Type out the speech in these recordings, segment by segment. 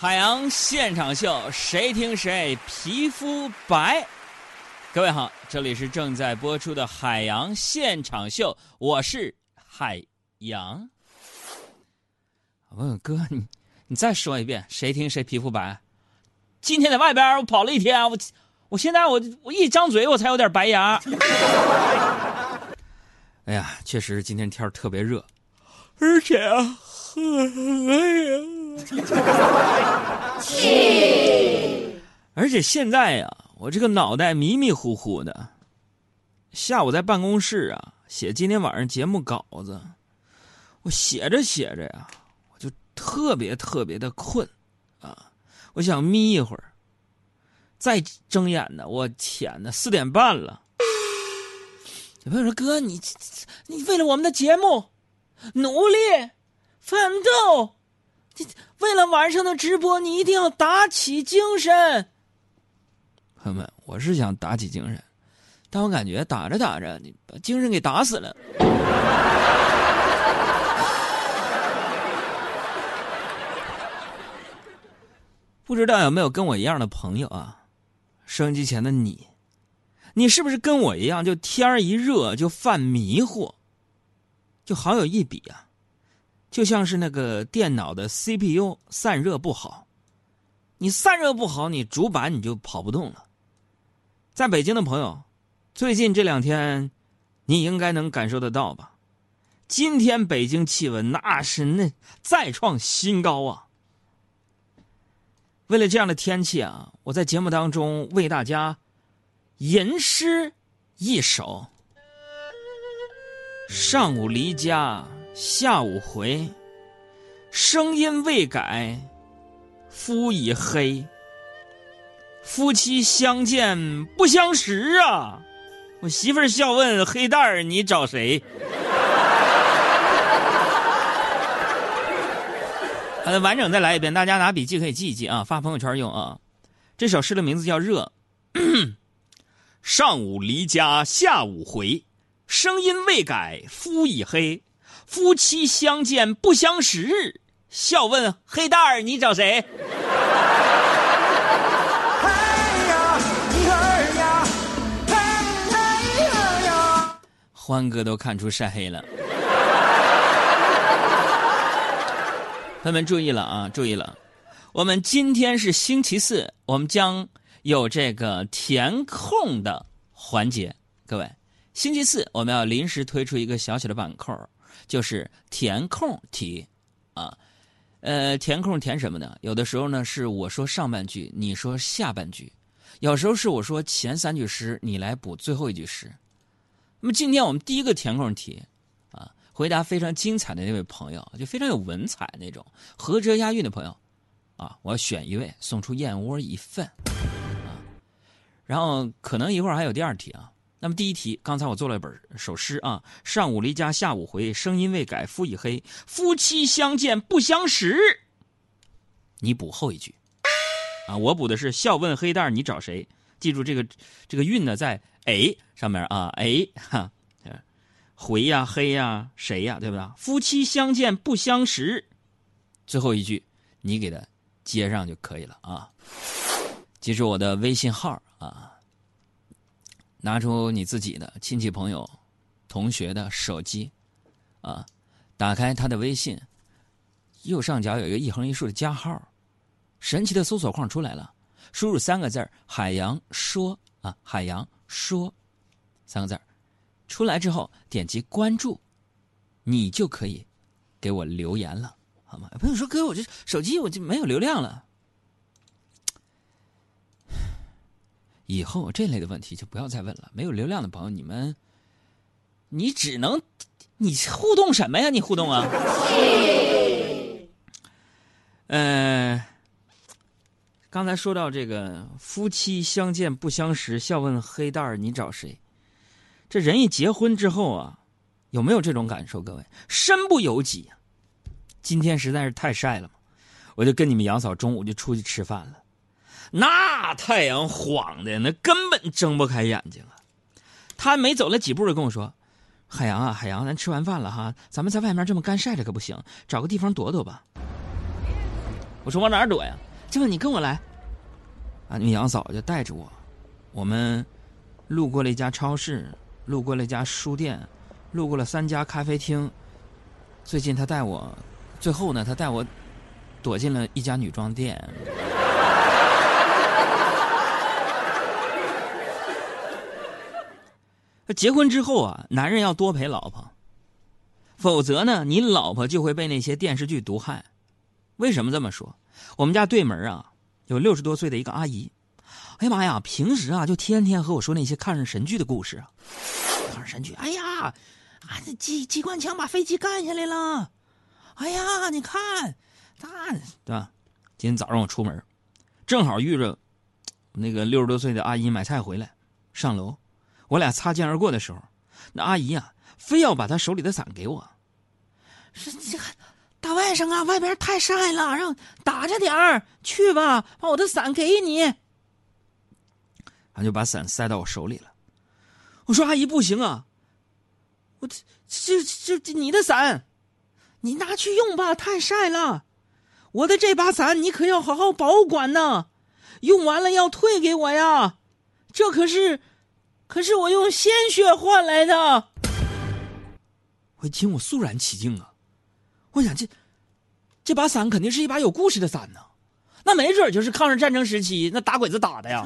海洋现场秀，谁听谁皮肤白。各位好，这里是正在播出的海洋现场秀，我是海洋。我问哥，你你再说一遍，谁听谁皮肤白？今天在外边我跑了一天，我我现在我我一张嘴我才有点白牙。哎呀，确实今天天特别热，而且啊，哎呀。而且现在呀，我这个脑袋迷迷糊糊的。下午在办公室啊，写今天晚上节目稿子，我写着写着呀，我就特别特别的困啊，我想眯一会儿。再睁眼呢，我天哪，四点半了。有朋友说：“哥，你你为了我们的节目努力奋斗。” 为了晚上的直播，你一定要打起精神。朋友们，我是想打起精神，但我感觉打着打着，你把精神给打死了。不知道有没有跟我一样的朋友啊？收音机前的你，你是不是跟我一样，就天一热就犯迷糊，就好有一比啊？就像是那个电脑的 CPU 散热不好，你散热不好，你主板你就跑不动了。在北京的朋友，最近这两天，你应该能感受得到吧？今天北京气温那是那再创新高啊！为了这样的天气啊，我在节目当中为大家吟诗一首：上午离家。下午回，声音未改，肤已黑。夫妻相见不相识啊！我媳妇儿笑问黑蛋儿，你找谁？好 的，完整再来一遍，大家拿笔记可以记一记啊，发朋友圈用啊。这首诗的名字叫《热》。上午离家，下午回，声音未改，肤已黑。夫妻相见不相识，笑问黑蛋儿你找谁？欢哥都看出晒黑了。朋友们注意了啊，注意了，我们今天是星期四，我们将有这个填空的环节。各位，星期四我们要临时推出一个小小的板扣。就是填空题，啊，呃，填空填什么呢？有的时候呢是我说上半句，你说下半句；有时候是我说前三句诗，你来补最后一句诗。那么今天我们第一个填空题，啊，回答非常精彩的那位朋友，就非常有文采那种，合辙押韵的朋友，啊，我要选一位送出燕窝一份，啊，然后可能一会儿还有第二题啊。那么第一题，刚才我做了一本首诗啊，上午离家下午回，声音未改夫已黑，夫妻相见不相识。你补后一句，啊，我补的是笑问黑蛋你找谁？记住这个这个韵呢在哎上面啊哎哈，回呀黑呀谁呀对不对？夫妻相见不相识，最后一句你给他接上就可以了啊。记住我的微信号啊。拿出你自己的亲戚朋友、同学的手机，啊，打开他的微信，右上角有一个一横一竖的加号，神奇的搜索框出来了，输入三个字海洋说”啊，海洋说”三个字出来之后点击关注，你就可以给我留言了，好吗？朋友说：“哥，我这手机我就没有流量了。”以后这类的问题就不要再问了。没有流量的朋友，你们，你只能，你互动什么呀？你互动啊？嗯，刚才说到这个夫妻相见不相识，笑问黑蛋儿你找谁？这人一结婚之后啊，有没有这种感受？各位，身不由己啊！今天实在是太晒了嘛，我就跟你们杨嫂中午就出去吃饭了。那太阳晃的那根本睁不开眼睛啊！他没走了几步就跟我说：“海洋啊，海洋，咱吃完饭了哈，咱们在外面这么干晒着可不行，找个地方躲躲吧。”我说：“往哪儿躲呀？”这问你跟我来。啊，你杨嫂就带着我，我们路过了一家超市，路过了一家书店，路过了三家咖啡厅。最近他带我，最后呢，他带我躲进了一家女装店。结婚之后啊，男人要多陪老婆，否则呢，你老婆就会被那些电视剧毒害。为什么这么说？我们家对门啊，有六十多岁的一个阿姨，哎呀妈呀，平时啊就天天和我说那些抗日神剧的故事啊，抗日神剧，哎呀，啊，这机机关枪把飞机干下来了，哎呀，你看，那对吧？今天早上我出门，正好遇着那个六十多岁的阿姨买菜回来，上楼。我俩擦肩而过的时候，那阿姨啊，非要把她手里的伞给我，说：“这个大外甥啊，外边太晒了，让打着点儿去吧，把我的伞给你。”他就把伞塞到我手里了。我说：“阿姨不行啊，我这这这你的伞，你拿去用吧，太晒了。我的这把伞你可要好好保管呢，用完了要退给我呀，这可是。”可是我用鲜血换来的，我一听我肃然起敬啊！我想这这把伞肯定是一把有故事的伞呢，那没准就是抗日战争时期那打鬼子打的呀。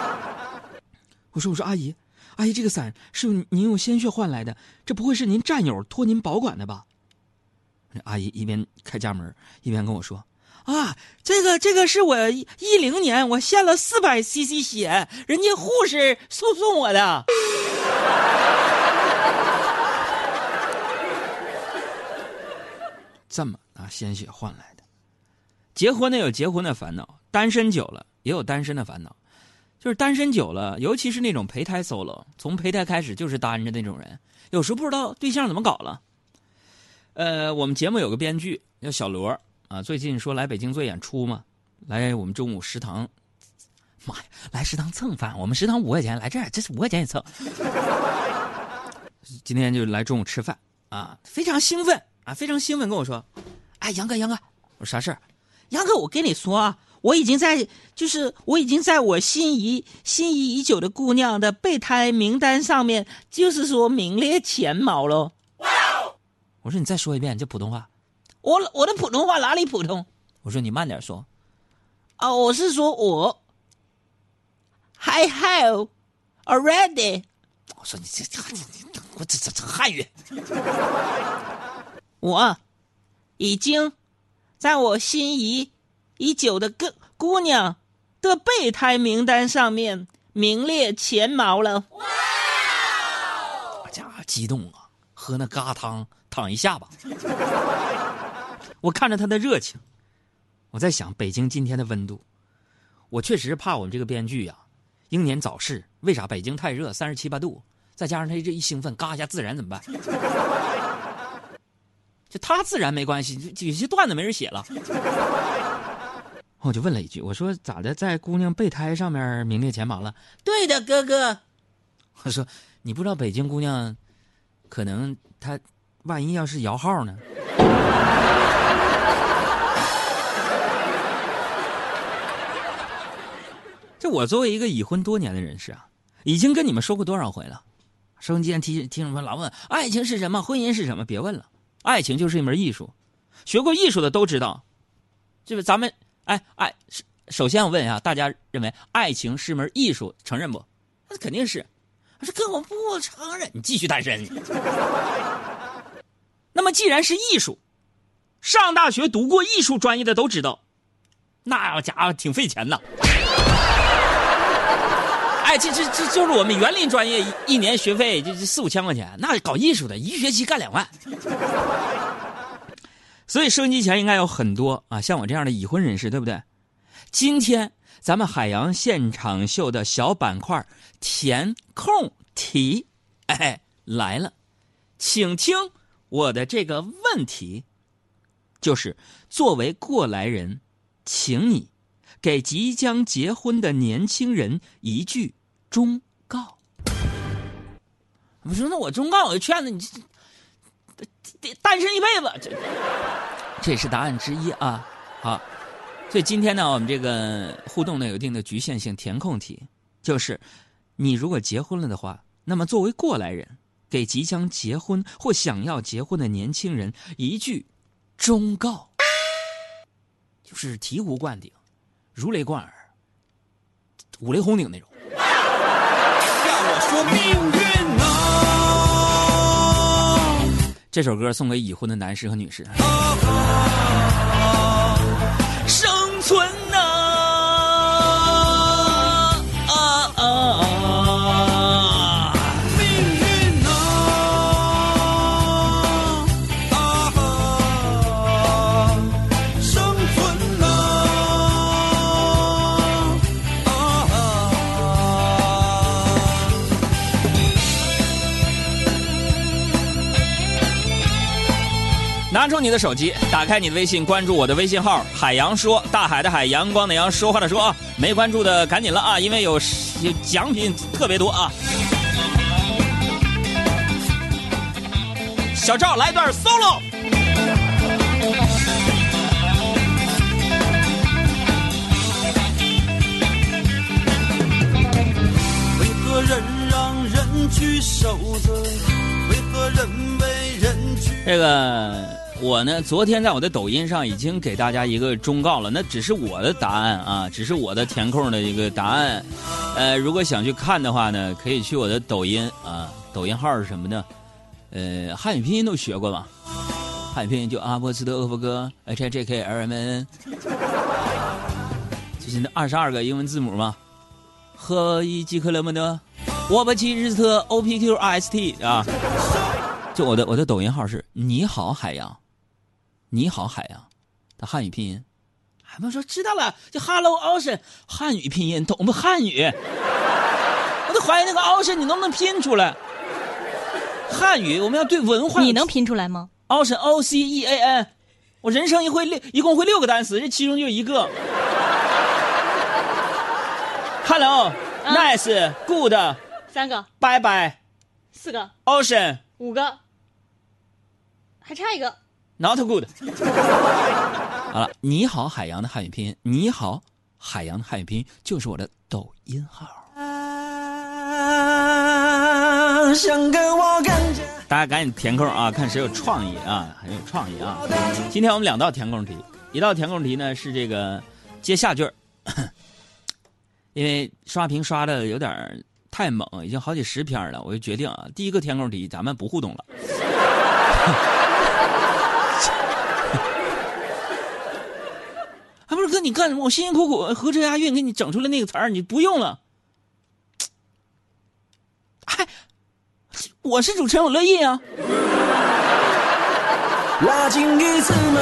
我说我说阿姨，阿姨这个伞是用您用鲜血换来的，这不会是您战友托您保管的吧？阿姨一边开家门一边跟我说。啊，这个这个是我一零年我献了四百 CC 血，人家护士送送我的。这么拿鲜血换来的，结婚的有结婚的烦恼，单身久了也有单身的烦恼。就是单身久了，尤其是那种胚胎 solo，从胚胎开始就是单着那种人，有时候不知道对象怎么搞了。呃，我们节目有个编剧叫小罗。啊，最近说来北京做演出嘛，来我们中午食堂，妈呀，来食堂蹭饭，我们食堂五块钱，来这儿这是五块钱一蹭。今天就来中午吃饭啊，非常兴奋啊，非常兴奋，跟我说，哎，杨哥，杨哥，我说啥事儿？杨哥，我跟你说啊，我已经在，就是我已经在我心仪心仪已久的姑娘的备胎名单上面，就是说名列前茅喽。我说你再说一遍，这普通话。我我的普通话哪里普通？我说你慢点说。啊，我是说我，I have already。我说你这这我这这这汉语。我已经在我心仪已久的个姑娘的备胎名单上面名列前茅了。哇！家伙激动啊，喝那疙瘩汤躺一下吧。我看着他的热情，我在想北京今天的温度，我确实怕我们这个编剧呀英年早逝。为啥？北京太热，三十七八度，再加上他这一兴奋，嘎一下自燃怎么办？就他自燃没关系，有些段子没人写了。我就问了一句，我说咋的，在姑娘备胎上面名列前茅了？对的，哥哥。我说你不知道北京姑娘，可能她万一要是摇号呢？我作为一个已婚多年的人士啊，已经跟你们说过多少回了。收音机前听听什么老问爱情是什么，婚姻是什么？别问了，爱情就是一门艺术，学过艺术的都知道。这个咱们哎哎，首先我问一下，大家认为爱情是门艺术，承认不？那肯定是。我说哥，我不承认，你继续单身。那么既然是艺术，上大学读过艺术专业的都知道，那家伙挺费钱的。这这这就是我们园林专业一年学费就四五千块钱，那搞艺术的一学期干两万。所以收音机前应该有很多啊，像我这样的已婚人士，对不对？今天咱们海洋现场秀的小板块填空题，哎来了，请听我的这个问题，就是作为过来人，请你。给即将结婚的年轻人一句忠告。我说：“那我忠告，我就劝他，你这这单身一辈子。”这这也是答案之一啊！好，所以今天呢，我们这个互动呢有一定的局限性，填空题就是：你如果结婚了的话，那么作为过来人，给即将结婚或想要结婚的年轻人一句忠告，就是醍醐灌顶、如雷贯耳、五雷轰顶那种。说命运啊！这首歌送给已婚的男士和女士。生存拿出你的手机，打开你的微信，关注我的微信号“海洋说”，大海的海，阳光的阳，说话的说啊！没关注的赶紧了啊，因为有有奖品特别多啊！小赵来段 solo。为何人让人去受罪？为何人为人去？这个我呢，昨天在我的抖音上已经给大家一个忠告了，那只是我的答案啊，只是我的填空的一个答案。呃，如果想去看的话呢，可以去我的抖音啊，抖音号是什么呢？呃，汉语拼音都学过吧？汉语拼音就阿波斯特厄夫哥 H I J K L M N，就是那二十二个英文字母嘛。赫伊基克勒姆的，我不其日特 O P Q R S T 啊。就我的我的抖音号是你好海洋，你好海洋的汉语拼音。还不说知道了，就 Hello Ocean 汉语拼音懂不汉语？我都怀疑那个 Ocean 你能不能拼出来？汉语我们要对文化。你能拼出来吗？Ocean O C E A N，我人生一会六一共会六个单词，这其中就一个。Hello、嗯 Nice、Good、三个、拜拜、四个、Ocean、五个，还差一个。Not good。好了，你好海洋的汉语拼音，你好海洋的汉语拼音就是我的抖音号。啊，想跟我感觉。大家赶紧填空啊，看谁有创意啊，很有创意啊。今天我们两道填空题，一道填空题呢是这个接下句儿，因为刷屏刷的有点太猛，已经好几十篇了，我就决定啊，第一个填空题咱们不互动了。啊，不是哥，你干什么？我辛辛苦苦合辙押韵给你整出来那个词儿，你不用了。嗨，我是主持人，我乐意啊。拉近一次嘛，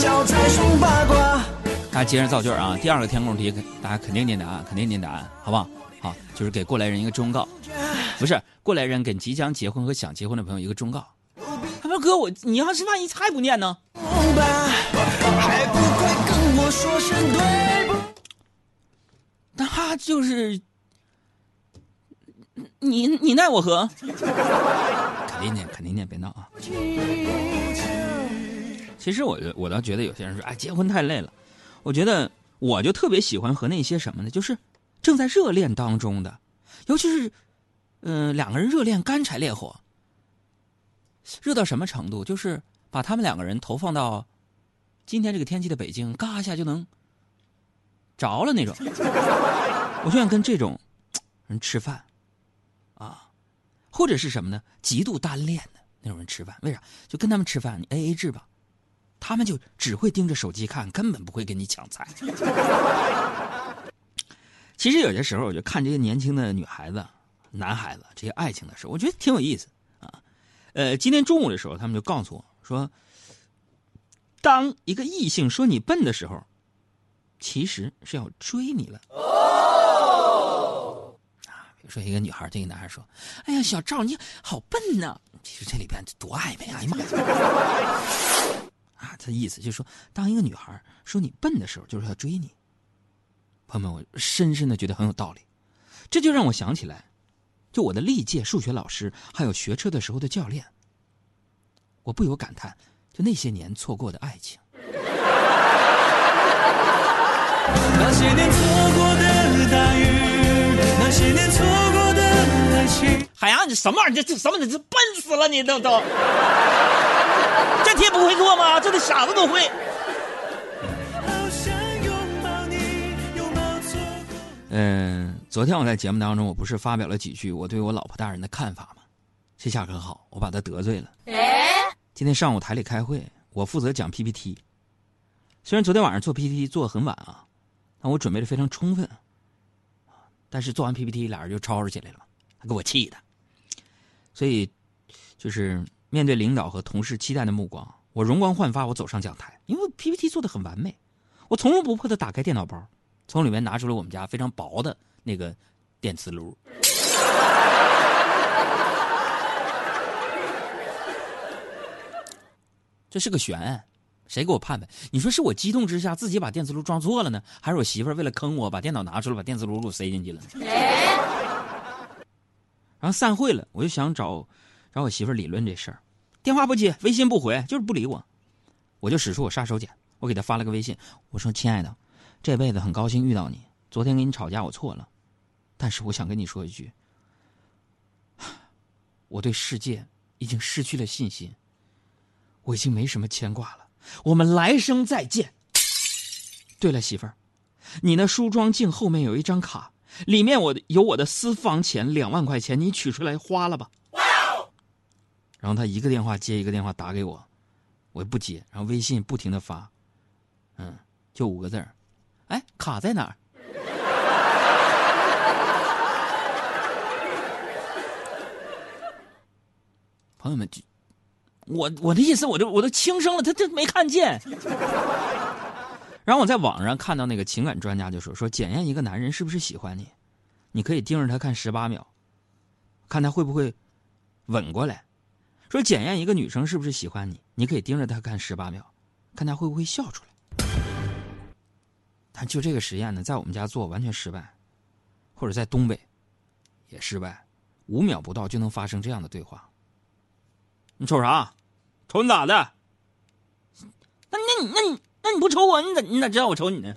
脚踩双八卦。大家接着造句啊！第二个填空题，大家肯定念答案，肯定念答案，好不好？好，就是给过来人一个忠告，不是过来人给即将结婚和想结婚的朋友一个忠告。他说：“哥，我你要是万一还不念呢？说声对不？那就是你你奈我何？肯定念，肯定念，别闹啊！其实我我倒觉得有些人说，哎，结婚太累了。我觉得我就特别喜欢和那些什么呢，就是正在热恋当中的，尤其是嗯、两个人热恋干柴烈火，热到什么程度？就是把他们两个人投放到今天这个天气的北京，嘎一下就能着了那种。我就想跟这种人吃饭，啊，或者是什么呢？极度单恋的那种人吃饭，为啥？就跟他们吃饭，你 A A 制吧，他们就只会盯着手机看，根本不会跟你抢菜。其实有些时候，我就看这些年轻的女孩子、男孩子这些爱情的时候，我觉得挺有意思啊。呃，今天中午的时候，他们就告诉我说，当一个异性说你笨的时候，其实是要追你了。啊，比如说一个女孩对一个男孩说：“哎呀，小赵你好笨呐！”其实这里边多暧昧啊！哎呀妈呀！啊，他意思就是说，当一个女孩说你笨的时候，就是要追你。朋友们，我深深的觉得很有道理，这就让我想起来，就我的历届数学老师，还有学车的时候的教练，我不由感叹，就那些年错过的爱情。那些年错过的大雨，那些年错过的爱情。海洋，你什么玩意儿？这这什么？你这笨死了！你都都，这题不会做吗？这得傻子都会。好想拥抱你，拥抱错过。嗯，昨天我在节目当中，我不是发表了几句我对我老婆大人的看法吗？这下可好，我把她得罪了。今天上午台里开会，我负责讲 PPT。虽然昨天晚上做 PPT 做的很晚啊，但我准备的非常充分。但是做完 PPT，俩人就吵吵起来了，还给我气的。所以，就是面对领导和同事期待的目光，我容光焕发，我走上讲台，因为 PPT 做的很完美，我从容不迫的打开电脑包，从里面拿出了我们家非常薄的那个电磁炉。这是个悬案，谁给我判判？你说是我激动之下自己把电磁炉装错了呢，还是我媳妇儿为了坑我把电脑拿出来把电磁炉给我塞进去了呢？然后散会了，我就想找找我媳妇儿理论这事儿，电话不接，微信不回，就是不理我。我就使出我杀手锏，我给她发了个微信，我说：“亲爱的，这辈子很高兴遇到你。昨天跟你吵架我错了，但是我想跟你说一句，我对世界已经失去了信心，我已经没什么牵挂了。我们来生再见。对了，媳妇儿，你那梳妆镜后面有一张卡。”里面我有我的私房钱两万块钱，你取出来花了吧。然后他一个电话接一个电话打给我，我也不接，然后微信不停的发，嗯，就五个字儿，哎，卡在哪儿？朋友们，我我的意思，我都我都轻声了，他他没看见。然后我在网上看到那个情感专家就说说检验一个男人是不是喜欢你，你可以盯着他看十八秒，看他会不会吻过来；说检验一个女生是不是喜欢你，你可以盯着他看十八秒，看他会不会笑出来。但就这个实验呢，在我们家做完全失败，或者在东北也失败，五秒不到就能发生这样的对话。你瞅啥？瞅你咋的？那那你那。那你不瞅我，你咋你咋知道我瞅你呢？